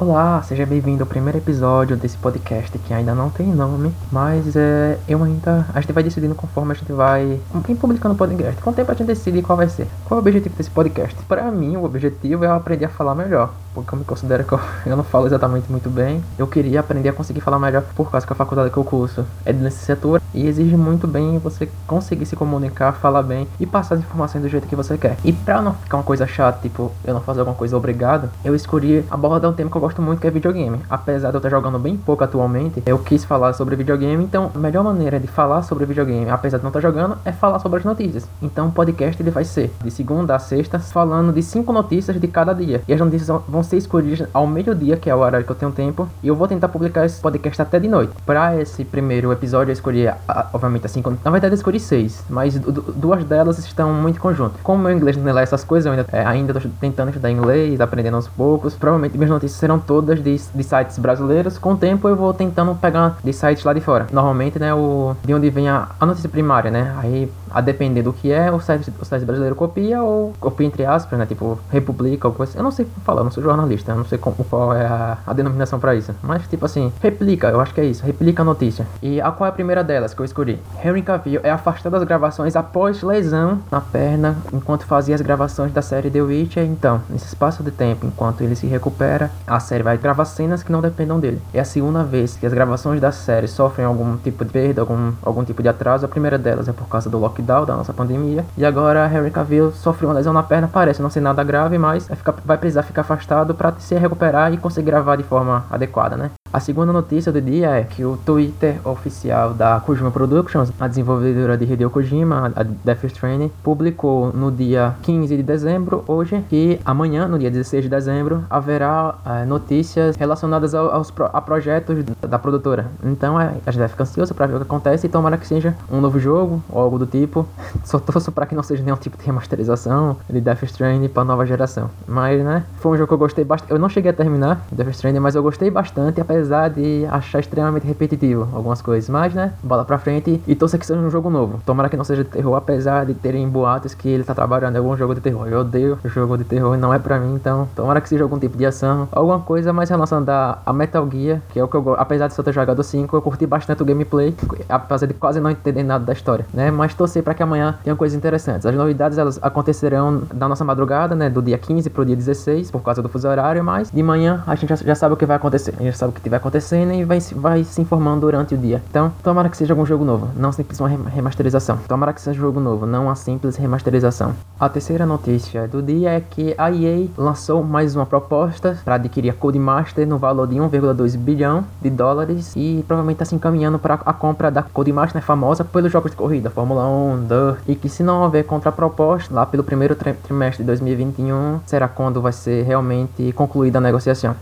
Olá, seja bem-vindo ao primeiro episódio desse podcast que ainda não tem nome, mas é, eu ainda. A gente vai decidindo conforme a gente vai publicando o podcast. Com o tempo a gente decide qual vai ser. Qual é o objetivo desse podcast? Para mim, o objetivo é eu aprender a falar melhor, porque eu me considero que eu, eu não falo exatamente muito bem. Eu queria aprender a conseguir falar melhor por causa que a faculdade que eu curso é de licenciatura e exige muito bem você conseguir se comunicar, falar bem e passar as informações do jeito que você quer. E pra não ficar uma coisa chata, tipo, eu não fazer alguma coisa obrigado, eu escolhi abordar um tema que eu gosto muito que é videogame. Apesar de eu estar jogando bem pouco atualmente, eu quis falar sobre videogame, então a melhor maneira de falar sobre videogame, apesar de não estar jogando, é falar sobre as notícias. Então o podcast ele vai ser de segunda a sexta, falando de cinco notícias de cada dia. E as notícias vão ser escolhidas ao meio-dia, que é o horário que eu tenho tempo, e eu vou tentar publicar esse podcast até de noite. Para esse primeiro episódio, eu escolhi, obviamente, as cinco. Na verdade, eu escolhi seis, mas duas delas estão muito em conjunto. Como meu inglês não é essas coisas, eu ainda, é, ainda tô tentando estudar inglês, aprendendo aos poucos. Provavelmente minhas notícias serão todas de, de sites brasileiros. Com o tempo eu vou tentando pegar de sites lá de fora. Normalmente, né, o, de onde vem a, a notícia primária, né? Aí, a depender do que é, o site, o site brasileiro copia ou copia entre aspas, né? Tipo, republica ou coisa assim. Eu não sei falar, não sou jornalista, eu não sei como, qual é a, a denominação para isso. Mas, tipo assim, replica, eu acho que é isso, replica a notícia. E a qual é a primeira delas que eu escolhi? Henry Cavill é afastado das gravações após lesão na perna enquanto fazia as gravações da série The Witcher. Então, nesse espaço de tempo, enquanto ele se recupera, a série vai gravar cenas que não dependam dele. É a segunda vez que as gravações da série sofrem algum tipo de perda, algum, algum tipo de atraso. A primeira delas é por causa do lockdown, da nossa pandemia. E agora Harry Cavill sofreu uma lesão na perna, parece não ser nada grave, mas vai, ficar, vai precisar ficar afastado para se recuperar e conseguir gravar de forma adequada, né? A segunda notícia do dia é que o Twitter oficial da Kojima Productions, a desenvolvedora de Hideo Kojima, a Death Stranding, publicou no dia 15 de dezembro, hoje, que amanhã, no dia 16 de dezembro, haverá é, notícias relacionadas ao, aos a projetos da produtora. Então é, a gente vai ficar ansioso para ver o que acontece e tomara que seja um novo jogo ou algo do tipo. Só torço para que não seja nenhum tipo de remasterização de Death Stranding para nova geração. Mas, né, foi um jogo que eu gostei bastante. Eu não cheguei a terminar Death Stranding, mas eu gostei bastante, apesar de achar extremamente repetitivo algumas coisas. Mas, né, bola pra frente e torça que seja um jogo novo. Tomara que não seja de terror, apesar de terem boatos que ele tá trabalhando em algum jogo de terror. Eu odeio jogo de terror não é pra mim, então tomara que seja algum tipo de ação, alguma coisa mais relacionada a Metal Gear, que é o que eu gosto. Apesar de só ter jogado 5, eu curti bastante o gameplay, apesar de quase não entender nada da história, né? Mas torcer para que amanhã tenha coisas interessantes. As novidades elas acontecerão na nossa madrugada, né, do dia 15 pro dia 16, por causa do fuso horário, mas de manhã a gente já, já sabe o que vai acontecer. A gente sabe o que vai acontecendo e vai, vai se informando durante o dia. Então, tomara que seja algum jogo novo, não simples uma remasterização. Tomara que seja um jogo novo, não uma simples remasterização. A terceira notícia do dia é que a EA lançou mais uma proposta para adquirir a Codemaster no valor de 1,2 bilhão de dólares e provavelmente está se encaminhando para a compra da Codemaster né, famosa pelos jogos de corrida, Fórmula 1, Dirt, e que se não houver contraproposta lá pelo primeiro trimestre de 2021, será quando vai ser realmente concluída a negociação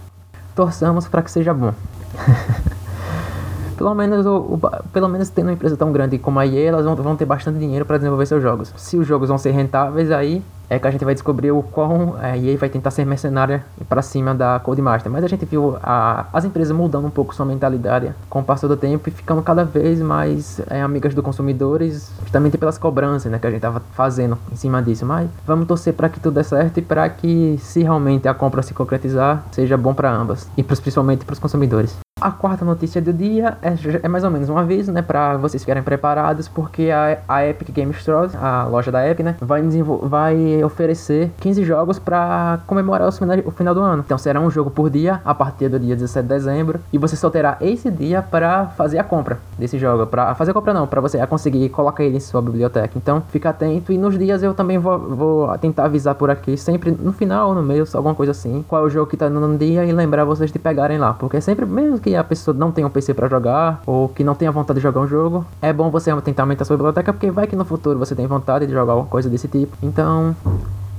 torçamos para que seja bom. pelo menos o, o, pelo menos tendo uma empresa tão grande como a EA, elas vão, vão ter bastante dinheiro para desenvolver seus jogos. Se os jogos vão ser rentáveis, aí é que a gente vai descobrir o quão a EA vai tentar ser mercenária para cima da Codemaster. Mas a gente viu a, as empresas mudando um pouco sua mentalidade com o passar do tempo e ficando cada vez mais é, amigas dos consumidores, justamente pelas cobranças né, que a gente tava fazendo em cima disso. Mas vamos torcer para que tudo dê certo e para que, se realmente a compra se concretizar, seja bom para ambas e principalmente para os consumidores. A quarta notícia do dia é, é, mais ou menos um aviso, né, para vocês ficarem preparados, porque a, a Epic Games Store, a loja da Epic, né, vai, vai oferecer 15 jogos para comemorar o final do ano. Então será um jogo por dia a partir do dia 17 de dezembro e você só terá esse dia para fazer a compra desse jogo, para fazer a compra não, para você conseguir colocar ele em sua biblioteca. Então fica atento e nos dias eu também vou, vou tentar avisar por aqui, sempre no final no meio, alguma coisa assim, qual é o jogo que tá no dia e lembrar vocês de pegarem lá, porque sempre mesmo que que a pessoa não tem um PC para jogar ou que não tenha vontade de jogar um jogo, é bom você tentar aumentar sua biblioteca porque vai que no futuro você tem vontade de jogar alguma coisa desse tipo. Então,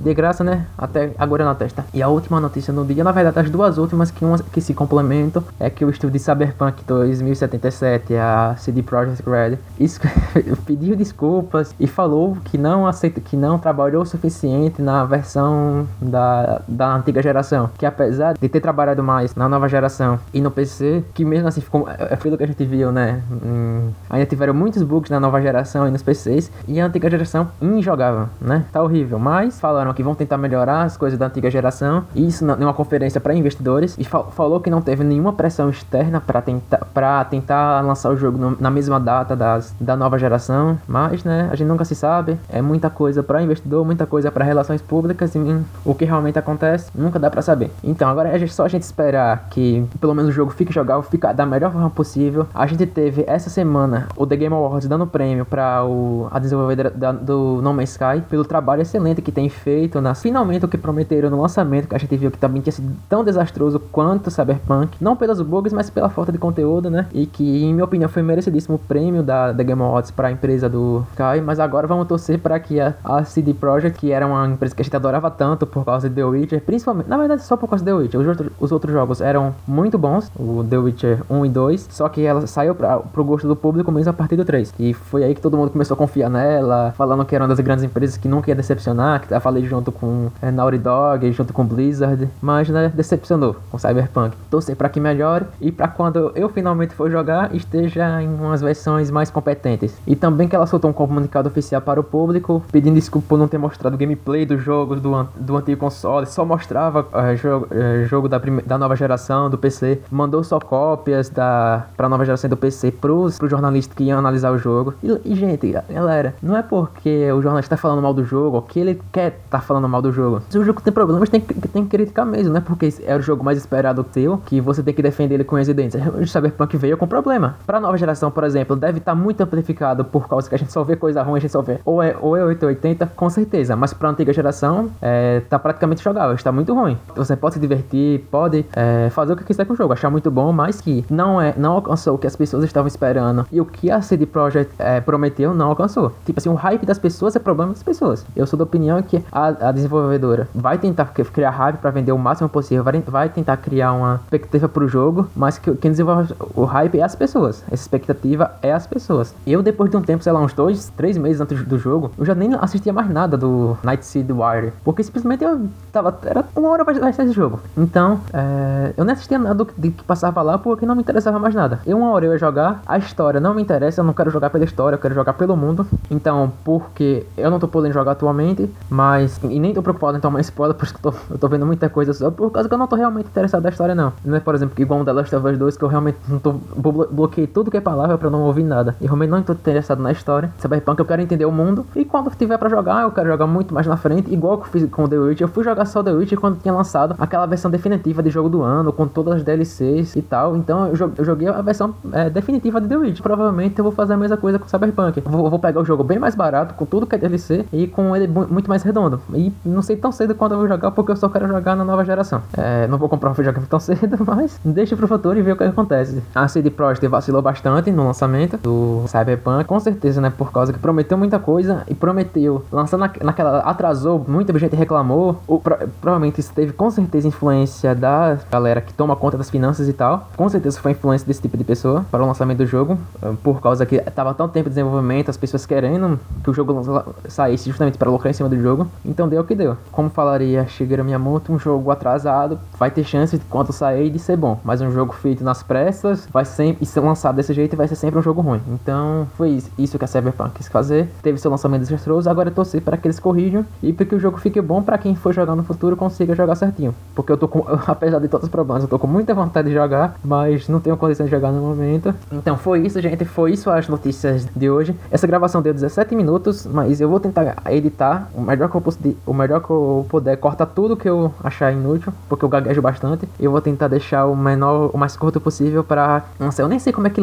de graça, né? Até agora na testa. E a última notícia no dia, na verdade, as duas últimas que, uma, que se complementam, é que o estúdio de Cyberpunk 2077, a CD Projekt Red, pediu desculpas e falou que não aceita, que não trabalhou o suficiente na versão da, da antiga geração. Que apesar de ter trabalhado mais na nova geração e no PC, que mesmo assim ficou. É aquilo que a gente viu, né? Hum, ainda tiveram muitos bugs na nova geração e nos PCs. E a antiga geração injogável, né? Tá horrível. Mas falaram que vão tentar melhorar as coisas da antiga geração, isso numa conferência para investidores, e fal falou que não teve nenhuma pressão externa para tentar, tentar lançar o jogo no, na mesma data das, da nova geração, mas né, a gente nunca se sabe, é muita coisa para investidor, muita coisa para relações públicas, e o que realmente acontece nunca dá para saber. Então agora é só a gente esperar que pelo menos o jogo fique jogável, fique da melhor forma possível. A gente teve essa semana o The Game Awards dando prêmio para a desenvolvedora da, do No Man's Sky pelo trabalho excelente que tem feito nas finalmente o que prometeram no lançamento, que a gente viu que também tinha sido tão desastroso quanto Cyberpunk, não pelos bugs, mas pela falta de conteúdo, né? E que, em minha opinião, foi merecidíssimo o prêmio da, da Game Awards para a empresa do Sky, mas agora vamos torcer para que a, a CD Projekt, que era uma empresa que a gente adorava tanto por causa de The Witcher, principalmente, na verdade, só por causa de The Witcher, os outros, os outros jogos eram muito bons, o The Witcher 1 e 2, só que ela saiu para pro gosto do público mesmo a partir do 3. E foi aí que todo mundo começou a confiar nela, falando que era uma das grandes empresas que nunca ia decepcionar, que eu falei junto com é, Naughty Dog, junto com Blizzard, mas né, decepcionou com Cyberpunk. Torcer para que melhore e para quando eu finalmente for jogar esteja em umas versões mais competentes. E também que ela soltou um comunicado oficial para o público, pedindo desculpa por não ter mostrado o gameplay dos jogos do, do antigo console, só mostrava uh, jogo, uh, jogo da, da nova geração do PC, mandou só cópias da para nova geração do PC pros, pro jornalista que ia analisar o jogo. E, e, gente, galera, não é porque o jornalista tá falando mal do jogo, que ele quer tá falando mal do jogo. Se o jogo tem problemas, tem que, tem que criticar mesmo, né? Porque é o jogo mais esperado teu, que você tem que defender ele com as dentes. O Cyberpunk veio com problema. Pra nova geração, por exemplo, deve estar tá muito amplificado por causa que a gente só vê coisa ruim, a gente só vê ou é, ou é 880, com certeza. Mas pra antiga geração, é, tá praticamente jogável, está muito ruim. Você pode se divertir, pode é, fazer o que quiser com o jogo, achar muito bom, mas que não é não alcançou o que as pessoas estavam esperando e o que a CD Projekt é, prometeu não alcançou. Tipo assim, o hype das pessoas é problema das pessoas. Eu sou da opinião que a, a desenvolvedora vai tentar criar hype para vender o máximo possível, vai, vai tentar criar uma expectativa pro jogo, mas que, quem desenvolve o hype é as pessoas. Essa expectativa é as pessoas. Eu, depois de um tempo, sei lá, uns dois, três meses antes do jogo, eu já nem assistia mais nada do Night Seed Wire, porque simplesmente eu tava. Era uma hora vai ser esse jogo. Então, é, eu nem assistia nada do que passava lá porque não me interessava mais nada. Eu, uma hora eu ia jogar, a história não me interessa, eu não quero jogar pela história, eu quero jogar pelo mundo. Então, porque eu não tô podendo jogar atualmente, mas. E nem tô preocupado em tomar spoiler, por isso que eu tô, eu tô vendo muita coisa só por causa que eu não tô realmente interessado na história, não. Não é, por exemplo, igual um The Last of Us 2, que eu realmente não tô. bloqueei tudo que é palavra pra não ouvir nada. E realmente não tô interessado na história. Cyberpunk eu quero entender o mundo. E quando tiver pra jogar, eu quero jogar muito mais na frente. Igual que eu fiz com The Witch. Eu fui jogar só The Witch quando tinha lançado aquela versão definitiva de jogo do ano, com todas as DLCs e tal. Então eu joguei a versão é, definitiva de The Witch. Provavelmente eu vou fazer a mesma coisa com Cyberpunk. Vou, vou pegar o jogo bem mais barato, com tudo que é DLC, e com ele muito mais redondo. E não sei tão cedo quando eu vou jogar, porque eu só quero jogar na nova geração. É, não vou comprar um videogame tão cedo, mas deixa pro futuro e ver o que acontece. A CD Projekt vacilou bastante no lançamento do Cyberpunk, com certeza, né? Por causa que prometeu muita coisa e prometeu lançar na, naquela. atrasou, muita gente reclamou. O, pro, provavelmente isso teve com certeza influência da galera que toma conta das finanças e tal. Com certeza foi influência desse tipo de pessoa para o lançamento do jogo, eh, por causa que tava tão tempo de desenvolvimento, as pessoas querendo que o jogo saísse justamente para lucrar em cima do jogo. Então deu o que deu. Como falaria Shigeru Miyamoto, um jogo atrasado vai ter chance de quando sair de ser bom, mas um jogo feito nas pressas vai sempre e ser lançado desse jeito vai ser sempre um jogo ruim. Então foi isso que a Cyberpunk quis fazer. Teve seu lançamento desastroso, agora torcer para que eles corrijam e para que o jogo fique bom para quem for jogar no futuro consiga jogar certinho. Porque eu tô com, apesar de todos os problemas, eu tô com muita vontade de jogar, mas não tenho condição de jogar no momento. Então foi isso, gente. Foi isso as notícias de hoje. Essa gravação deu 17 minutos, mas eu vou tentar editar o melhor que eu, puder, o melhor que eu puder, cortar tudo que eu achar inútil, porque eu gaguejo bastante. Eu vou tentar deixar o menor, o mais curto possível para, não sei, eu nem sei como é que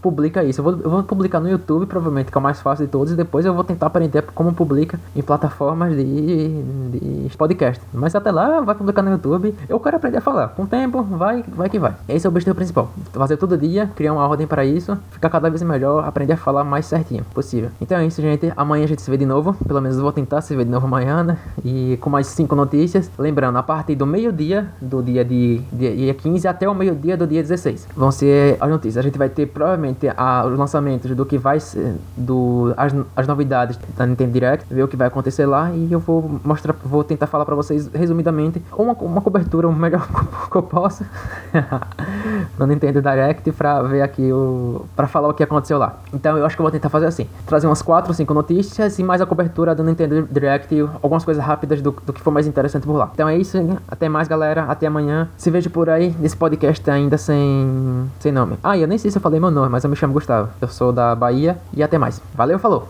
publica isso. Eu vou, eu vou publicar no YouTube, provavelmente, que é o mais fácil de todos, e depois eu vou tentar aprender como publica em plataformas de, de podcast. Mas até lá, vai publicar no YouTube. Eu quero aprender a falar. Com o tempo, vai, vai que vai. Esse é o objetivo principal. Fazer todo dia, criar uma ordem para isso, ficar cada vez melhor, aprender a falar mais certinho possível. Então é isso, gente. Amanhã a gente se vê de novo. Pelo menos eu vou tentar se ver de novo amanhã, E com mais cinco notícias. Lembrando, a partir do meio-dia, do dia de dia 15 até o meio-dia do dia 16, vão ser as notícias. A gente vai ter provavelmente a, os lançamentos do que vai ser, do, as, as novidades da Nintendo Direct, ver o que vai acontecer lá e eu vou mostrar, vou tentar falar para vocês resumidamente uma, uma cobertura o melhor que eu possa no Nintendo Direct pra ver aqui o. pra falar o que aconteceu lá. Então eu acho que eu vou tentar fazer assim: trazer umas 4 ou 5 notícias e mais a cobertura do Nintendo Direct algumas coisas rápidas do, do que for mais interessante por lá. Então é isso, até mais galera, até amanhã. Se vejo por aí nesse podcast ainda sem, sem nome. Ah, eu nem sei se eu falei meu nome, mas eu me chamo Gustavo. Eu sou da Bahia e até mais. Valeu, falou!